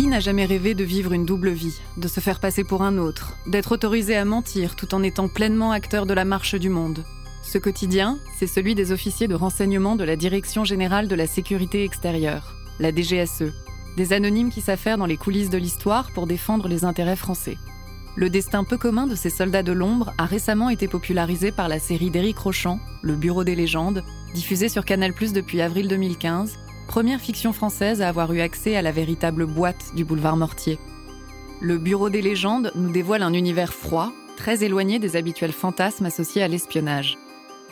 Qui n'a jamais rêvé de vivre une double vie, de se faire passer pour un autre, d'être autorisé à mentir tout en étant pleinement acteur de la marche du monde? Ce quotidien, c'est celui des officiers de renseignement de la Direction générale de la sécurité extérieure, la DGSE, des anonymes qui s'affairent dans les coulisses de l'histoire pour défendre les intérêts français. Le destin peu commun de ces soldats de l'ombre a récemment été popularisé par la série d'Éric Rochant, Le Bureau des légendes, diffusée sur Canal+ depuis avril 2015 première fiction française à avoir eu accès à la véritable boîte du boulevard Mortier. Le Bureau des légendes nous dévoile un univers froid, très éloigné des habituels fantasmes associés à l'espionnage.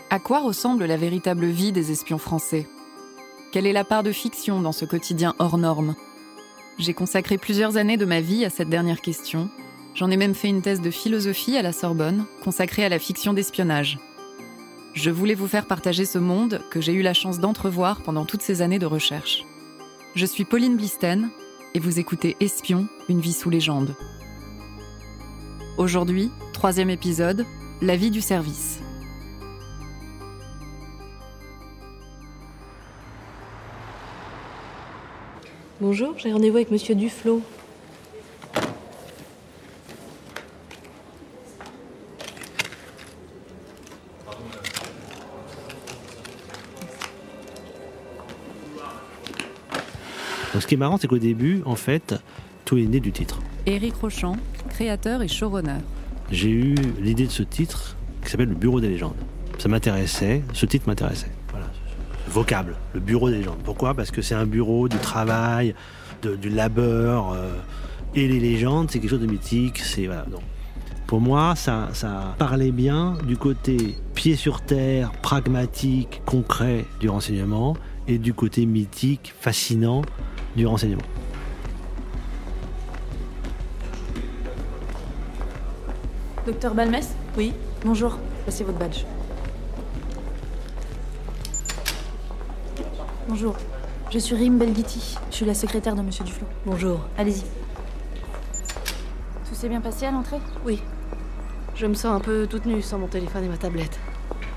À quoi ressemble la véritable vie des espions français? Quelle est la part de fiction dans ce quotidien hors norme? J'ai consacré plusieurs années de ma vie à cette dernière question. J'en ai même fait une thèse de philosophie à la Sorbonne, consacrée à la fiction d'espionnage. Je voulais vous faire partager ce monde que j'ai eu la chance d'entrevoir pendant toutes ces années de recherche. Je suis Pauline Blisten et vous écoutez Espion, une vie sous légende. Aujourd'hui, troisième épisode, la vie du service. Bonjour, j'ai rendez-vous avec Monsieur Duflo. Qui est marrant, c'est qu'au début, en fait, tout est né du titre. Éric Rochant, créateur et showrunner. J'ai eu l'idée de ce titre qui s'appelle le Bureau des légendes. Ça m'intéressait, ce titre m'intéressait. Voilà, ce vocable, le Bureau des légendes. Pourquoi? Parce que c'est un bureau du travail, de- du labeur, euh, et les légendes, c'est quelque chose de mythique. C'est voilà. donc, pour moi, ça, ça parlait bien du côté pied sur terre, pragmatique, concret du renseignement, et du côté mythique, fascinant du renseignement. Docteur Balmès Oui, Bonjour, passez votre badge. Bonjour, je suis Rim Belghiti. Je suis la secrétaire de Monsieur Duflo. bonjour. Allez-y. Tout s'est bien passé à l'entrée? Oui. Je me sens un peu toute nue sans mon téléphone et ma tablette.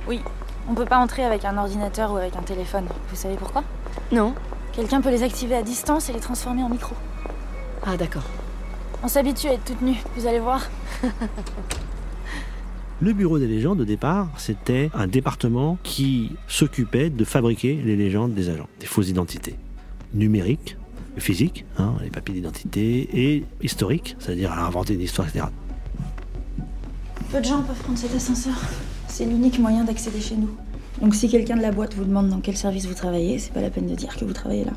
Oui. On peut pas entrer avec un ordinateur ou avec un téléphone. Vous savez pourquoi? Non Quelqu'un peut les activer à distance et les transformer en micro. Ah d'accord. On s'habitue à être toute nue, vous allez voir. Le bureau des légendes, au départ, c'était un département qui s'occupait de fabriquer les légendes des agents, des fausses identités numériques, physiques, hein, les papiers d'identité, et historiques, c'est-à-dire à inventer une histoire, etc. Peu de gens peuvent prendre cet ascenseur. C'est l'unique moyen d'accéder chez nous. Donc si quelqu'un de la boîte vous demande dans quel service vous travaillez, c'est pas la peine de dire que vous travaillez là.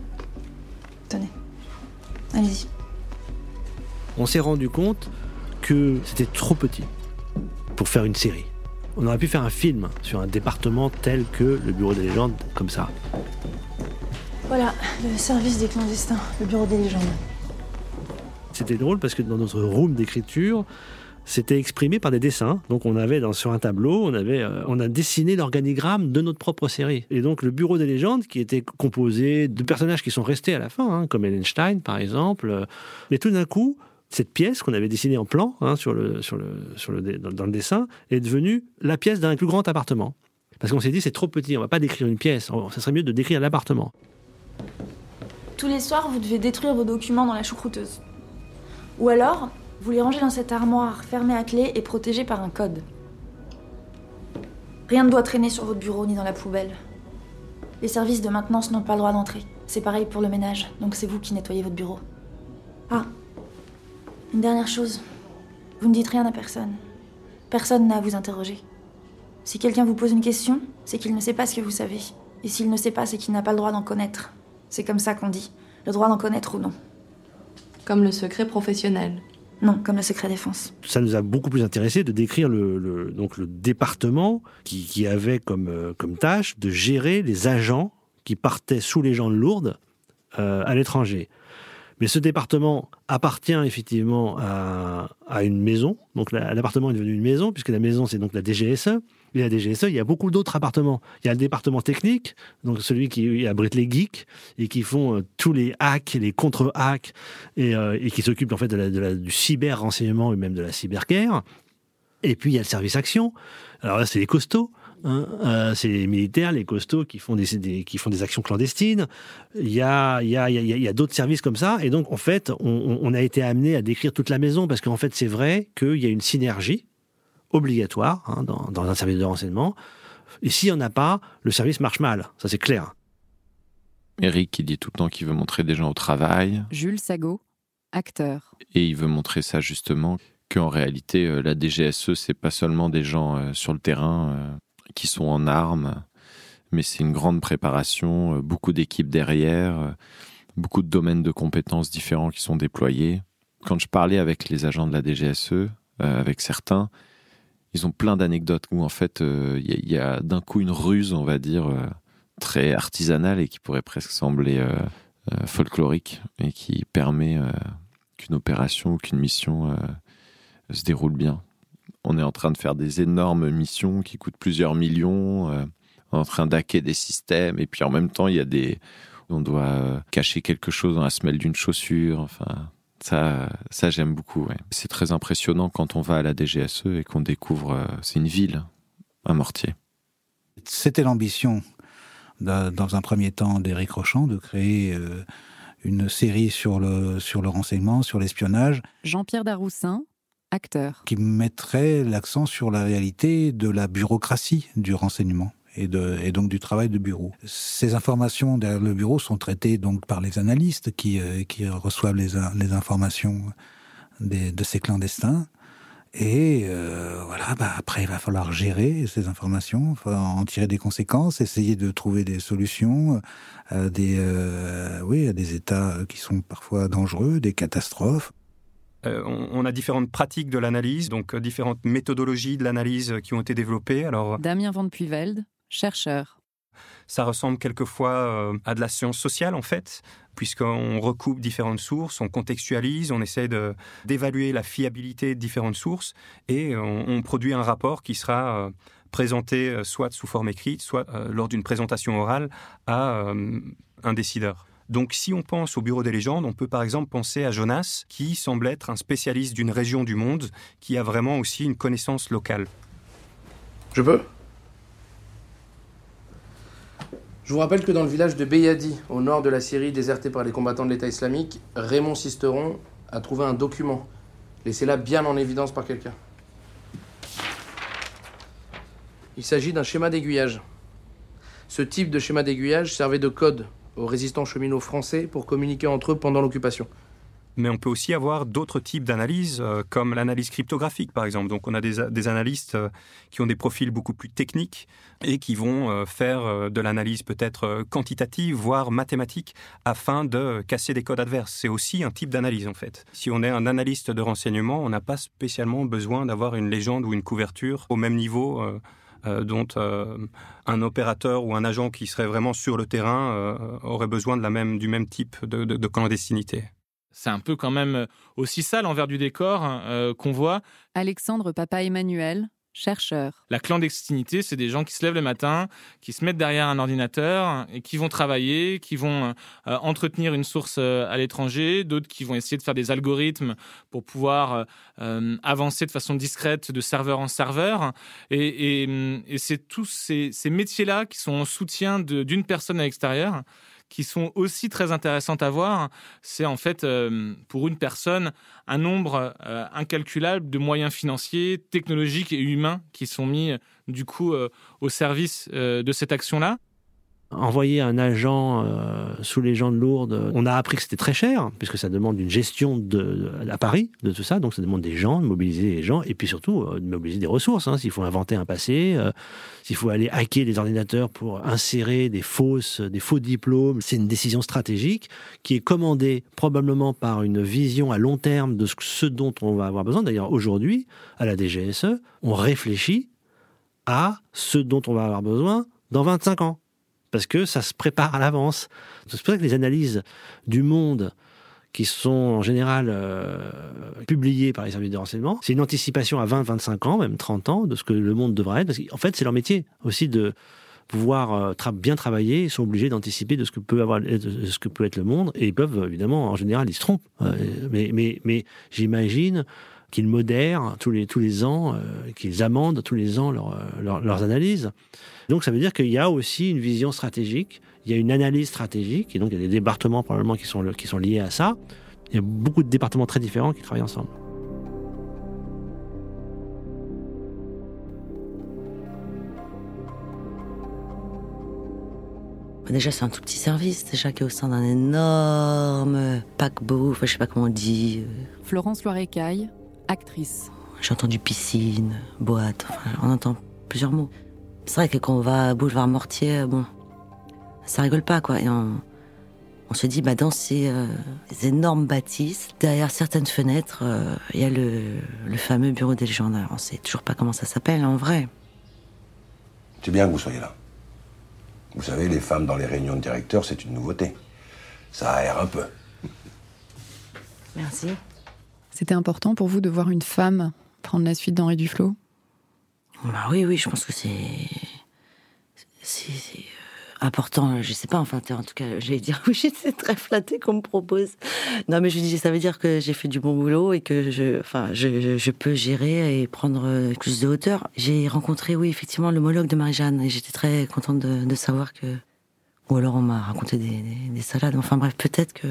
Tenez. Allez-y. On s'est rendu compte que c'était trop petit pour faire une série. On aurait pu faire un film sur un département tel que le bureau des légendes, comme ça. Voilà, le service des clandestins, le bureau des légendes. C'était drôle parce que dans notre room d'écriture, c'était exprimé par des dessins. Donc on avait dans, sur un tableau, on, avait, euh, on a dessiné l'organigramme de notre propre série. Et donc le bureau des légendes, qui était composé de personnages qui sont restés à la fin, hein, comme Ellenstein par exemple. euh, Mais tout d'un coup, cette pièce qu'on avait dessinée en plan hein, sur le, dans, le dessin est devenue la pièce d'un plus grand appartement. Parce qu'on s'est dit, c'est trop petit, on va pas décrire une pièce, ça serait mieux de décrire l'appartement. Tous les soirs, vous devez détruire vos documents dans la choucrouteuse. Ou alors, vous les rangez dans cette armoire fermée à clé et protégée par un code. Rien ne doit traîner sur votre bureau ni dans la poubelle. Les services de maintenance n'ont pas le droit d'entrer. C'est pareil pour le ménage, donc c'est vous qui nettoyez votre bureau. Ah, une dernière chose. Vous ne dites rien à personne. Personne n'a à vous interroger. Si quelqu'un vous pose une question, c'est qu'il ne sait pas ce que vous savez. Et s'il ne sait pas, c'est qu'il n'a pas le droit d'en connaître. C'est comme ça qu'on dit. Le droit d'en connaître ou non. Comme le secret professionnel. Non, comme le secret défense. Ça nous a beaucoup plus intéressé de décrire le, donc le département qui, avait comme, euh, comme tâche de gérer les agents qui partaient sous les gens de Lourdes euh, à l'étranger. Mais ce département appartient effectivement à, une maison. Donc l'appartement est devenu une maison, puisque la maison, c'est donc la DGSE. Et la DGSE, il y a beaucoup d'autres appartements. Il y a le département technique, donc celui qui abrite les geeks et qui font euh, tous les hacks, les contre-hacks, et, euh, qui s'occupe en fait de du cyber-renseignement et même de la cyberguerre. Et puis il y a le service action. Alors là, c'est les costauds. Hein, euh, c'est les militaires, les costauds qui font des, qui font des actions clandestines. Il y a, il y a, il y a, d'autres services comme ça. Et donc, en fait, on, a été amené à décrire toute la maison parce qu'en fait, c'est vrai qu'il y a une synergie obligatoire hein, dans, dans, un service de renseignement. Et s'il n'y en a pas, le service marche mal. Ça, c'est clair. Eric qui dit tout le temps qu'il veut montrer des gens au travail. Jules Sago, acteur. Et il veut montrer ça justement qu'en réalité, euh, la DGSE, c'est pas seulement des gens euh, sur le terrain qui sont en armes, mais c'est une grande préparation, euh, beaucoup d'équipes derrière, euh, beaucoup de domaines de compétences différents qui sont déployés. Quand je parlais avec les agents de la DGSE, euh, avec certains, ils ont plein d'anecdotes où en fait il y a, d'un coup une ruse, on va dire, très artisanale et qui pourrait presque sembler folklorique et qui permet qu'une opération ou qu'une mission se déroule bien on est en train de faire des énormes missions qui coûtent plusieurs millions, euh, en train d'hacker des systèmes, et puis en même temps, il y a des, on doit euh, cacher quelque chose dans la semelle d'une chaussure, enfin. Ça, ça j'aime beaucoup. C'est très impressionnant quand on va à la DGSE et qu'on découvre, euh, c'est une ville, un mortier. C'était l'ambition, dans un premier temps, d'Éric Rochon de créer une série sur le, sur le renseignement, sur l'espionnage. Jean-Pierre Daroussin, qui mettrait l'accent sur la réalité de la bureaucratie du renseignement. Et, de, et, donc du travail de bureau. Ces informations derrière le bureau sont traitées donc par les analystes qui, euh, qui reçoivent les, les informations des, de ces clandestins. Et euh, voilà, bah après il va falloir gérer ces informations, en tirer des conséquences, essayer de trouver des solutions à des, euh, oui, à des états qui sont parfois dangereux, des catastrophes. Euh, on, a différentes pratiques de l'analyse, donc différentes méthodologies de l'analyse qui ont été développées. Alors, Damien Van Puyvelde, chercheur. Ça ressemble quelquefois à de la science sociale en fait, puisqu'on recoupe différentes sources, on contextualise, on essaie d'évaluer la fiabilité de différentes sources et on, produit un rapport qui sera présenté soit sous forme écrite, soit lors d'une présentation orale à un décideur. Donc si on pense au Bureau des légendes, on peut par exemple penser à Jonas, qui semble être un spécialiste d'une région du monde, qui a vraiment aussi une connaissance locale. Je peux? Je vous rappelle que dans le village de Beyadi, au nord de la Syrie déserté par les combattants de l'État islamique, Raymond Sisteron a trouvé un document, laissé là bien en évidence par quelqu'un. Il s'agit d'un schéma d'aiguillage. Ce type de schéma d'aiguillage servait de code aux résistants cheminots français pour communiquer entre eux pendant l'occupation. Mais on peut aussi avoir d'autres types d'analyses, euh, comme l'analyse cryptographique, par exemple. Donc, on a des, analystes euh, qui ont des profils beaucoup plus techniques et qui vont euh, faire de l'analyse peut-être quantitative, voire mathématique, afin de casser des codes adverses. C'est aussi un type d'analyse, en fait. Si on est un analyste de renseignement, on n'a pas spécialement besoin d'avoir une légende ou une couverture au même niveau dont un opérateur ou un agent qui serait vraiment sur le terrain aurait besoin du même type de clandestinité. C'est un peu quand même aussi ça l'envers du décor hein, qu'on voit. Alexandre Papa Emmanuel, chercheur. La clandestinité, c'est des gens qui se lèvent le matin, qui se mettent derrière un ordinateur et qui vont travailler, qui vont euh, entretenir une source euh, à l'étranger, d'autres qui vont essayer de faire des algorithmes pour pouvoir euh, avancer de façon discrète de serveur en serveur. Et, et c'est tous ces, ces métiers-là qui sont en soutien d'une personne à l'extérieur qui sont aussi très intéressantes à voir. C'est en fait, euh, pour une personne, un nombre euh, incalculable de moyens financiers, technologiques et humains qui sont mis, du coup, euh, au service de cette action-là. Envoyer un agent euh, sous les gens de Lourdes, on a appris que c'était très cher, puisque ça demande une gestion à Paris de tout ça, donc ça demande des gens, de mobiliser les gens, et puis surtout euh, de mobiliser des ressources. Hein, s'il faut inventer un passé, euh, s'il faut aller hacker des ordinateurs pour insérer des fausses, des faux diplômes, c'est une décision stratégique qui est commandée probablement par une vision à long terme de ce dont on va avoir besoin. D'ailleurs, aujourd'hui, à la DGSE, on réfléchit à ce dont on va avoir besoin dans 25 ans parce que ça se prépare à l'avance. C'est pour ça que les analyses du monde qui sont en général euh, publiées par les services de renseignement, c'est une anticipation à 20, 25 ans, même 30 ans, de ce que le monde devra être. Parce qu'en fait, c'est leur métier aussi de pouvoir euh, bien travailler. Ils sont obligés d'anticiper de ce que peut avoir, de ce que peut être le monde, et ils peuvent évidemment, en général, ils se trompent. Euh, mais, mais, mais j'imagine qu'ils modèrent tous les, tous les ans, qu'ils amendent tous les ans leurs analyses. Donc ça veut dire qu'il y a aussi une vision stratégique, il y a une analyse stratégique, et donc il y a des départements probablement qui sont, qui sont liés à ça. Il y a beaucoup de départements très différents qui travaillent ensemble. Déjà, c'est un tout petit service, déjà qui est au sein d'un énorme paquebot, enfin, je sais pas comment on dit. Euh. Florence Loirecaille, actrice. J'ai entendu piscine, boîte, enfin, on entend plusieurs mots. C'est vrai que quand on va à Boulevard Mortier, bon, ça rigole pas, quoi. Et on, se dit, bah, dans ces, euh, énormes bâtisses, derrière certaines fenêtres, euh, il y a le, fameux bureau des légendaires. On sait toujours pas comment ça s'appelle en vrai. C'est bien que vous soyez là. Vous savez, les femmes dans les réunions de directeurs, c'est une nouveauté. Ça aère un peu. Merci. C'était important pour vous de voir une femme prendre la suite d'Henri Duflo bah oui, oui, je pense que c'est. C'est euh, important, je sais pas, enfin, en tout cas, j'allais dire oui, c'est très flatté qu'on me propose. Non, mais je dis, ça veut dire que j'ai fait du bon boulot et que je, enfin, je, peux gérer et prendre euh, plus de hauteur. J'ai rencontré, oui, effectivement, l'homologue de Marie-Jeanne et j'étais très contente de, de, savoir que. Ou alors on m'a raconté des, des, salades. Enfin bref, peut-être que.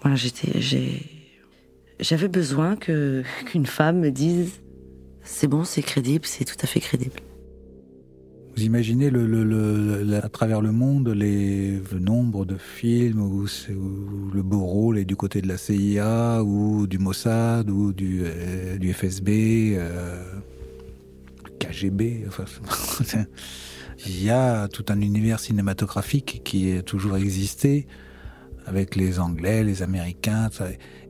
Voilà, j'étais. J'ai. J'avais besoin que qu'une femme me dise c'est bon, c'est crédible, c'est tout à fait crédible. Vous imaginez le, à travers le monde les, le nombre de films où, le beau rôle est du côté de la CIA ou du Mossad ou du, euh, du FSB, euh, KGB. Il y a tout un univers cinématographique qui a toujours existé avec les Anglais, les Américains.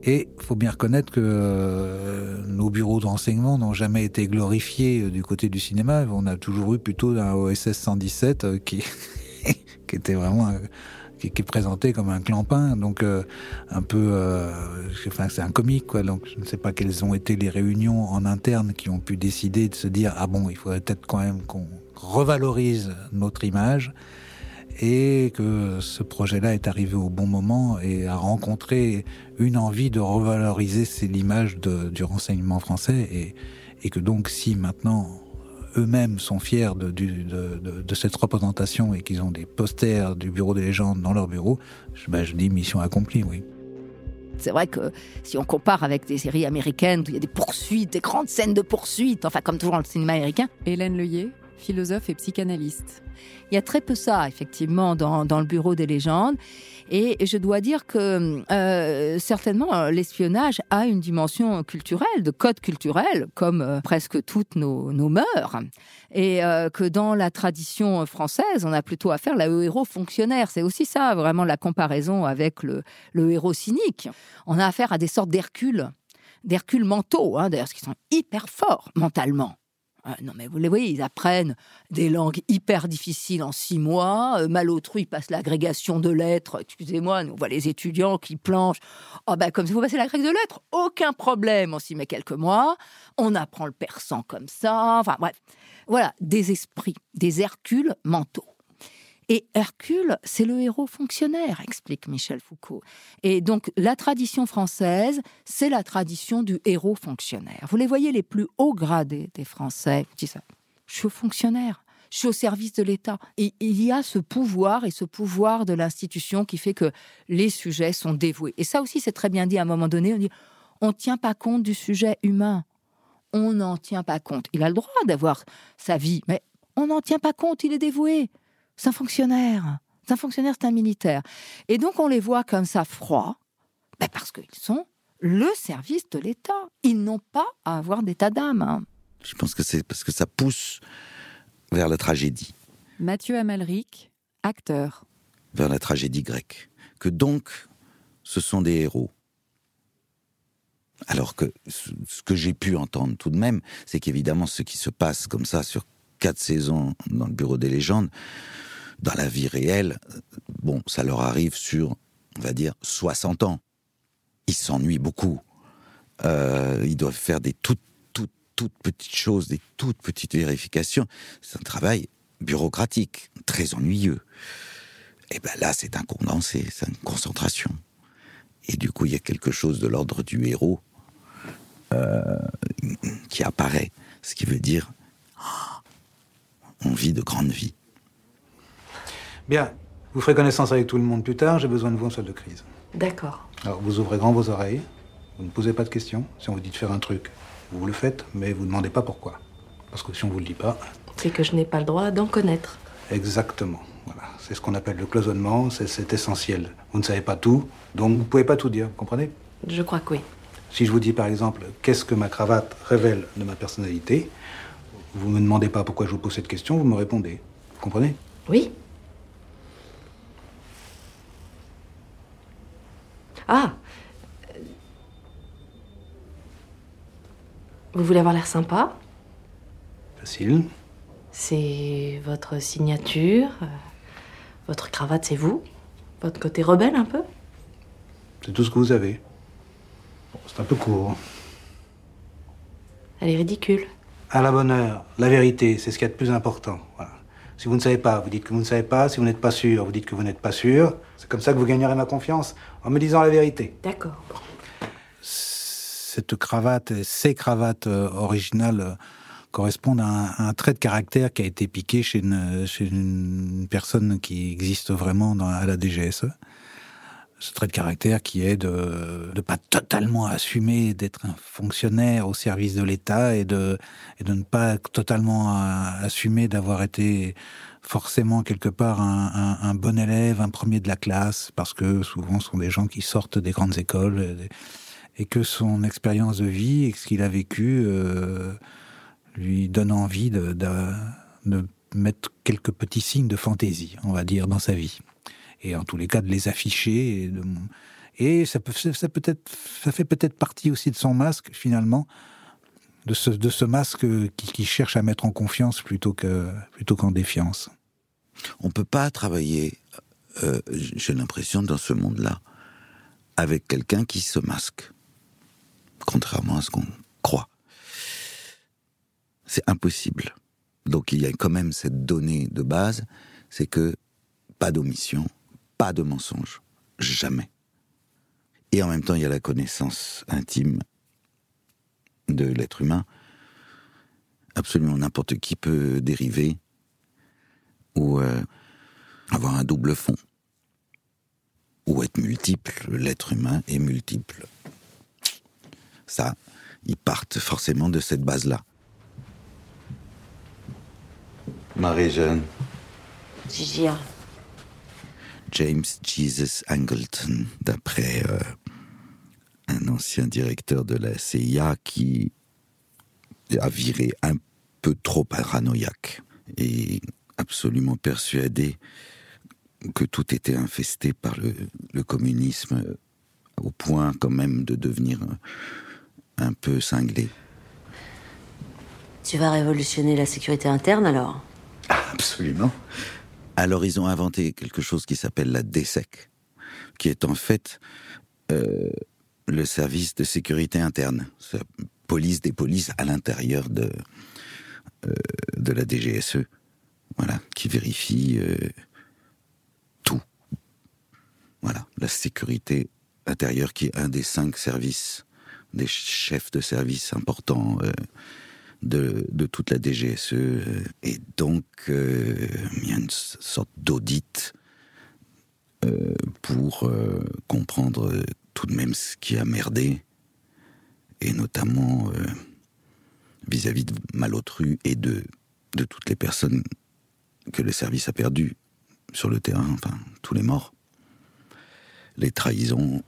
Et il faut bien reconnaître que euh, nos bureaux de renseignement n'ont jamais été glorifiés euh, du côté du cinéma. On a toujours eu plutôt un OSS 117 euh, qui, était vraiment est présenté comme un clampin, donc un peu, enfin c'est un comique quoi. Donc je ne sais pas quelles ont été les réunions en interne qui ont pu décider de se dire ah bon il faudrait peut-être quand même qu'on revalorise notre image et que ce projet-là est arrivé au bon moment et a rencontré une envie de revaloriser l'image du renseignement français et, et, que donc si maintenant eux-mêmes sont fiers de, de, cette représentation et qu'ils ont des posters du Bureau des légendes dans leur bureau, je, ben, je dis mission accomplie, oui. C'est vrai que si on compare avec des séries américaines où il y a des poursuites, des grandes scènes de poursuites, enfin comme toujours dans le cinéma américain. Hélène Leuillet, philosophe et psychanalyste. Il y a très peu ça, effectivement, dans, le bureau des légendes. Et je dois dire que euh, certainement l'espionnage a une dimension culturelle, de code culturel, comme euh, presque toutes nos, mœurs. Et euh, que dans la tradition française, on a plutôt affaire à le héros fonctionnaire. C'est aussi ça, vraiment, la comparaison avec le, héros cynique. On a affaire à des sortes d'Hercule, d'Hercule mentaux, hein, d'ailleurs, qui sont hyper forts mentalement. Ah, non, mais vous les voyez, ils apprennent des langues hyper difficiles en six mois. Euh, Malotru, passe l'agrégation de lettres. Excusez-moi, nous, on voit les étudiants qui planchent. Oh, ben, comme si vous passez l'agrégation de lettres, aucun problème. On s'y met quelques mois. On apprend le persan comme ça. Enfin, bref. Voilà, des esprits, des Hercules mentaux. Et Hercule, c'est le héros fonctionnaire, explique Michel Foucault. Et donc, la tradition française, c'est la tradition du héros fonctionnaire. Vous les voyez les plus hauts gradés des Français disent. Je suis fonctionnaire. Je suis au service de l'État. Et il y a ce pouvoir et ce pouvoir de l'institution qui fait que les sujets sont dévoués. Et ça aussi, c'est très bien dit à un moment donné. On dit, on ne tient pas compte du sujet humain. On n'en tient pas compte. Il a le droit d'avoir sa vie, mais on n'en tient pas compte. Il est dévoué C'est un fonctionnaire. C'est un fonctionnaire, c'est un militaire. Et donc on les voit comme ça froids, ben parce qu'ils sont le service de l'État. Ils n'ont pas à avoir d'état d'âme. hein. Je pense que c'est parce que ça pousse vers la tragédie, Mathieu Amalric, acteur. vers la tragédie grecque. Que donc, ce sont des héros. Alors que ce ce que j'ai pu entendre tout de même, c'est qu'évidemment, ce qui se passe comme ça sur quatre saisons dans le Bureau des légendes, dans la vie réelle, bon, ça leur arrive sur, on va dire, 60 ans. Ils s'ennuient beaucoup. Euh, ils doivent faire des toutes, toutes, toutes petites choses, des toutes petites vérifications. C'est un travail bureaucratique, très ennuyeux. Et ben là, c'est un condensé, c'est une concentration. Et du coup, il y a quelque chose de l'ordre du héros euh, qui apparaît, ce qui veut dire ah, on vit de grandes vies. Bien, vous ferez connaissance avec tout le monde plus tard, j'ai besoin de vous en salle de crise. D'accord. Alors, vous ouvrez grand vos oreilles, vous ne posez pas de questions. Si on vous dit de faire un truc, vous le faites, mais vous ne demandez pas pourquoi. Parce que si on vous le dit pas, C'est que je n'ai pas le droit d'en connaître. exactement. Voilà, c'est ce qu'on appelle le cloisonnement, c'est- essentiel. Vous ne savez pas tout, donc vous ne pouvez pas tout dire, vous comprenez? Je crois que oui. Si je vous dis par exemple, qu'est-ce que ma cravate révèle de ma personnalité, vous ne me demandez pas pourquoi je vous pose cette question, vous me répondez. Vous comprenez? Oui. Ah Vous voulez avoir l'air sympa? Facile. C'est votre signature. euh, Votre cravate, c'est vous? Votre côté rebelle, un peu? C'est tout ce que vous avez. Bon, c'est un peu court. Elle est ridicule. À la bonne heure, la vérité, c'est ce qu'il y a de plus important. Voilà. Si vous ne savez pas, vous dites que vous ne savez pas. Si vous n'êtes pas sûr, vous dites que vous n'êtes pas sûr. C'est comme ça que vous gagnerez ma confiance, en me disant la vérité. D'accord. Cette cravate, et ces cravates euh, originales euh, correspondent à un, à un trait de caractère qui a été piqué chez une, chez une personne qui existe vraiment dans, à la DGSE. Ce trait de caractère qui est de ne pas totalement assumer d'être un fonctionnaire au service de l'État et de, et de ne pas totalement assumer d'avoir été forcément quelque part un, bon élève, un premier de la classe, parce que souvent ce sont des gens qui sortent des grandes écoles et, que son expérience de vie et ce qu'il a vécu euh, lui donne envie de- de mettre quelques petits signes de fantaisie, on va dire, dans sa vie. Et en tous les cas, de les afficher. Et, ça, peut, ça, peut être, ça fait peut-être partie aussi de son masque, finalement, de ce, de ce masque qui, cherche à mettre en confiance plutôt que plutôt qu'en défiance. On peut pas travailler, euh, j'ai l'impression, dans ce monde-là, avec quelqu'un qui se masque. Contrairement à ce qu'on croit. C'est impossible. Donc il y a quand même cette donnée de base, c'est que pas d'omission, pas de mensonge, jamais. Et en même temps, il y a la connaissance intime de l'être humain. Absolument n'importe qui peut dériver ou euh, avoir un double fond, ou être multiple. L'être humain est multiple. Ça, ils partent forcément de cette base-là. Marie-Jeanne, Gigi, James Jesus Angleton, d'après euh, un ancien directeur de la CIA qui a viré un peu trop paranoïaque et absolument persuadé que tout était infesté par le, le communisme euh, au point quand même de devenir un, un peu cinglé. tu vas révolutionner la sécurité interne alors? Absolument. Alors ils ont inventé quelque chose qui s'appelle la DSEC, qui est en fait euh, le service de sécurité interne, la police des polices à l'intérieur de, euh, la DGSE, voilà, qui vérifie euh, tout. Voilà, la sécurité intérieure qui est un des cinq services, des chefs de service importants de, toute la DGSE. euh, Et donc, euh, il y a une sorte d'audit euh, pour comprendre tout de même ce qui a merdé, et notamment vis-à-vis de Malotru et de, de toutes les personnes que le service a perdues sur le terrain, enfin, tous les morts. Les trahisons.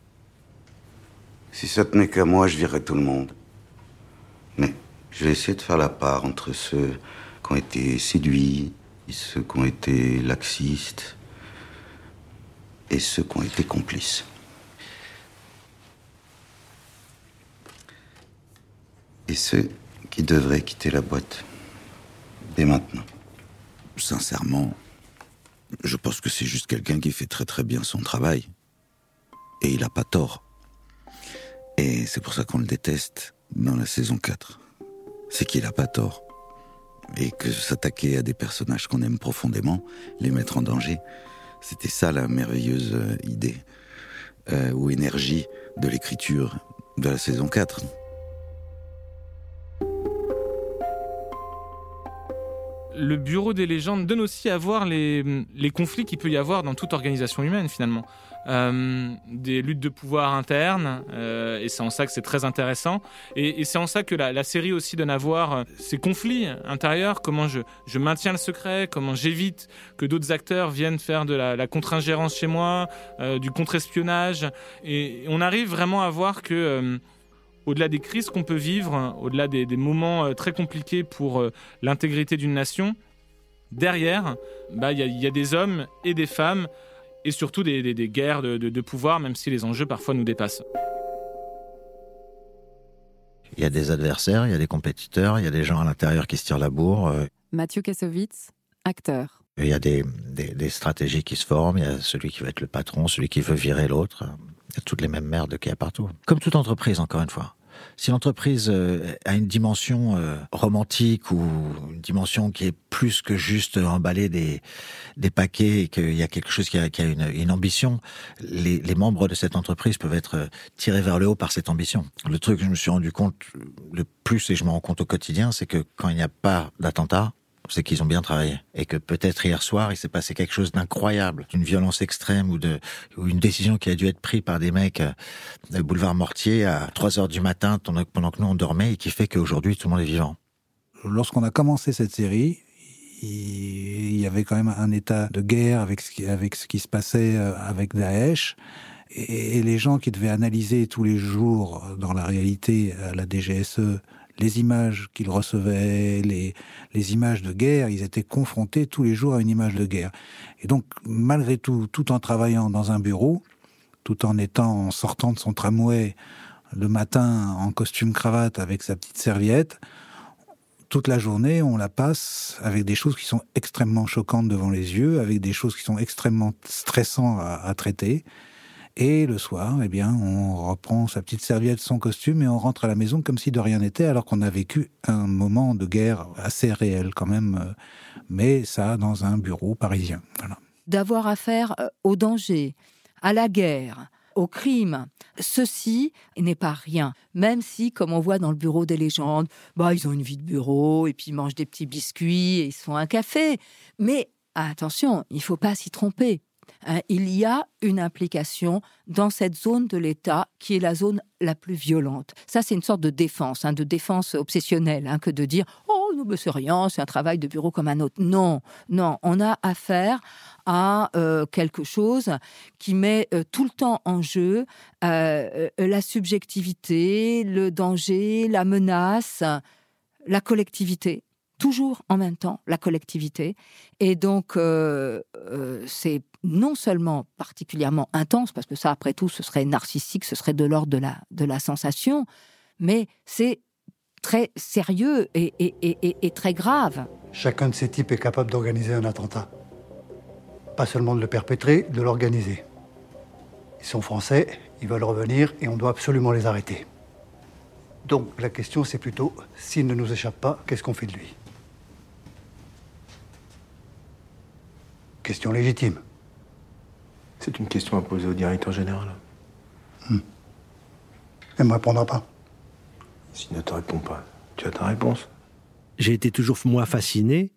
Si ça tenait qu'à moi, je virerais tout le monde. Mais je vais essayer de faire la part entre ceux qui ont été séduits, ceux qui ont été laxistes, et ceux qui ont été complices. Et ceux qui devraient quitter la boîte dès maintenant. Sincèrement, je pense que c'est juste quelqu'un qui fait très très bien son travail. Et il n'a pas tort. Et c'est pour ça qu'on le déteste dans la saison 4. C'est qu'il n'a pas tort. Et que s'attaquer à des personnages qu'on aime profondément, les mettre en danger, c'était ça la merveilleuse euh, idée euh, ou énergie de l'écriture de la saison 4. le bureau des légendes donne aussi à voir les, conflits qu'il peut y avoir dans toute organisation humaine finalement. Euh, des luttes de pouvoir internes, euh, et c'est en ça que c'est très intéressant. Et, c'est en ça que la, série aussi donne à voir euh, ces conflits intérieurs, comment je, maintiens le secret, comment j'évite que d'autres acteurs viennent faire de la, contre-ingérence chez moi, du contre-espionnage. Et on arrive vraiment à voir que au-delà des crises qu'on peut vivre, au-delà des, moments très compliqués pour l'intégrité d'une nation, derrière, bah, il y, a des hommes et des femmes, et surtout des, guerres de, pouvoir, même si les enjeux parfois nous dépassent. Il y a des adversaires, il y a des compétiteurs, il y a des gens à l'intérieur qui se tirent la bourre. Euh. Mathieu Kassovitz, acteur. Il y a des, des, stratégies qui se forment, il y a celui qui va être le patron, celui qui veut virer l'autre. Il y a toutes les mêmes merdes qu'il y a partout. Comme toute entreprise, encore une fois. Si l'entreprise euh, a une dimension euh, romantique ou une dimension qui est plus que juste emballer des, des paquets et qu'il y a quelque chose qui a, a une, une, ambition, les, les, membres de cette entreprise peuvent être euh, tirés vers le haut par cette ambition. Le truc que je me suis rendu compte le plus et je me rends compte au quotidien, c'est que quand il n'y a pas d'attentat, c'est qu'ils ont bien travaillé et que peut-être hier soir il s'est passé quelque chose d'incroyable, d'une violence extrême ou de ou une décision qui a dû être prise par des mecs euh, boulevard Mortier à 3 heures du matin pendant que nous on dormait et qui fait qu'aujourd'hui tout le monde est vivant. Lorsqu'on a commencé cette série, il y avait quand même un état de guerre avec ce qui, avec ce qui se passait euh, avec Daesh. Et les gens qui devaient analyser tous les jours dans la réalité à la DGSE les images qu'ils recevaient, les, images de guerre, ils étaient confrontés tous les jours à une image de guerre. Et donc, malgré tout, tout en travaillant dans un bureau, tout en étant, en sortant de son tramway le matin en costume cravate avec sa petite serviette, toute la journée, on la passe avec des choses qui sont extrêmement choquantes devant les yeux, avec des choses qui sont extrêmement stressantes à traiter. Et le soir, eh bien, on reprend sa petite serviette, son costume et on rentre à la maison comme si de rien n'était, alors qu'on a vécu un moment de guerre assez réel quand même, euh, mais ça dans un bureau parisien. D'avoir affaire euh, au danger, à la guerre, au crime. Ceci n'est pas rien, même si, comme on voit dans le bureau des légendes, bah, ils ont une vie de bureau et puis ils mangent des petits biscuits et ils se font un café. Mais attention, il ne faut pas s'y tromper. Hein, il y a une implication dans cette zone de l'État qui est la zone la plus violente. Ça, c'est une sorte de défense, hein, de défense obsessionnelle, hein, que de dire oh non, mais c'est rien, c'est un travail de bureau comme un autre. Non, non, on a affaire à euh, quelque chose qui met euh, tout le temps en jeu euh, la subjectivité, le danger, la menace, la collectivité toujours en même temps la collectivité. Et donc, c'est non seulement particulièrement intense, parce que ça, après tout, ce serait narcissique, ce serait de l'ordre de la, sensation, mais c'est très sérieux et, et, très grave. Chacun de ces types est capable d'organiser un attentat. Pas seulement de le perpétrer, de l'organiser. Ils sont français, ils veulent revenir et on doit absolument les arrêter. Donc la question c'est plutôt, s'il ne nous échappe pas, qu'est-ce qu'on fait de lui? Question légitime. C'est une question à poser au directeur général. Hmm. Elle me répondra pas. S'il ne te répond pas, tu as ta réponse. J'ai été toujours, moi, fasciné.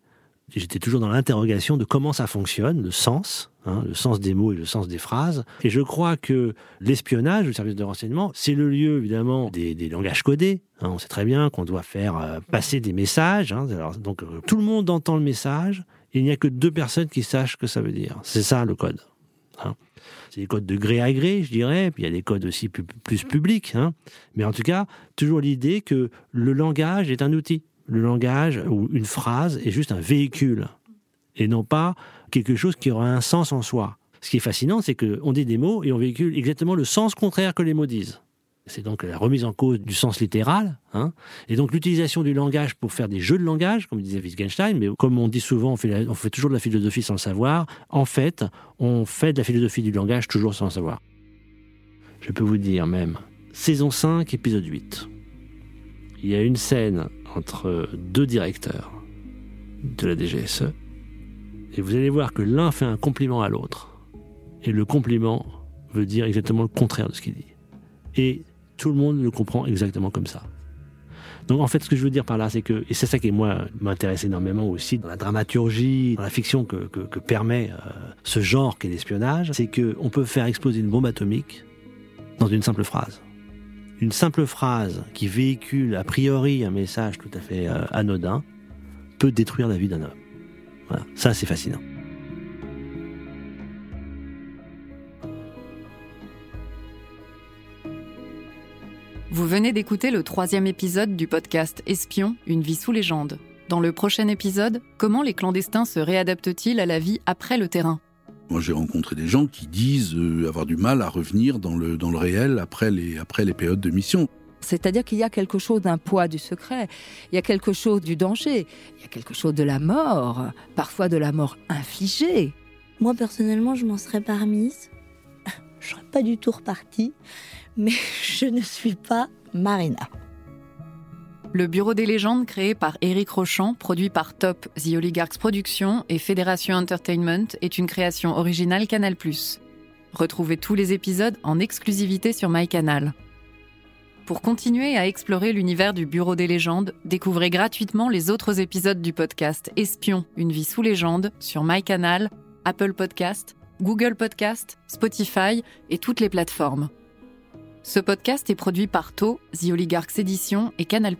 J'étais toujours dans l'interrogation de comment ça fonctionne, le sens, hein, le sens des mots et le sens des phrases. Et je crois que l'espionnage, le service de renseignement, c'est le lieu, évidemment, des, langages codés. Hein. on sait très bien qu'on doit faire euh, passer des messages. Hein. donc, euh, tout le monde entend le message il n'y a que deux personnes qui sachent ce que ça veut dire. C'est ça le code. Hein. C'est des codes de gré à gré, je dirais, puis il y a des codes aussi plus, publics. Hein. Mais en tout cas, toujours l'idée que le langage est un outil. Le langage ou une phrase est juste un véhicule et non pas quelque chose qui aura un sens en soi. Ce qui est fascinant, c'est qu'on dit des mots et on véhicule exactement le sens contraire que les mots disent. C'est donc la remise en cause du sens littéral, hein. et donc l'utilisation du langage pour faire des jeux de langage, comme disait Wittgenstein, mais comme on dit souvent, on fait, toujours de la philosophie sans le savoir. En fait, on fait de la philosophie du langage toujours sans le savoir. Je peux vous dire même, saison 5, épisode 8. Il y a une scène entre deux directeurs de la DGSE, et vous allez voir que l'un fait un compliment à l'autre, et le compliment veut dire exactement le contraire de ce qu'il dit. Et tout le monde le comprend exactement comme ça. Donc en fait, ce que je veux dire par là, c'est que, et c'est ça qui moi m'intéresse énormément aussi dans la dramaturgie, dans la fiction que, permet euh, ce genre qu'est l'espionnage, c'est qu'on peut faire exploser une bombe atomique dans une simple phrase. Une simple phrase qui véhicule a priori un message tout à fait euh, anodin peut détruire la vie d'un homme. Voilà, ça c'est fascinant. Vous venez d'écouter le troisième épisode du podcast Espion, une vie sous légende. Dans le prochain épisode, comment les clandestins se réadaptent-ils à la vie après le terrain? Moi, j'ai rencontré des gens qui disent euh, avoir du mal à revenir dans le, dans le réel après les, après les périodes de mission. C'est-à-dire qu'il y a quelque chose d'un poids du secret, il y a quelque chose du danger, il y a quelque chose de la mort, parfois de la mort infligée. Moi, personnellement, je m'en serais pas remise. Je serais pas du tout repartie mais je ne suis pas Marina. Le Bureau des légendes, créé par Eric Rochant, produit par Top, The Oligarchs Productions et Fédération Entertainment, est une création originale Canal+. Retrouvez tous les épisodes en exclusivité sur MyCanal. Pour continuer à explorer l'univers du Bureau des légendes, découvrez gratuitement les autres épisodes du podcast Espion, une vie sous légende sur MyCanal, Apple Podcast, Google Podcast, Spotify et toutes les plateformes. Ce podcast est produit par To, The Oligarchs Édition et Canal+.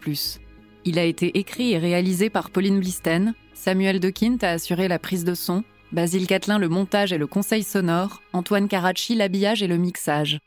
Il a été écrit et réalisé par Pauline Blisten, Samuel Dequint a assuré la prise de son, Basile Catlin le montage et le conseil sonore, Antoine Caracci l'habillage et le mixage.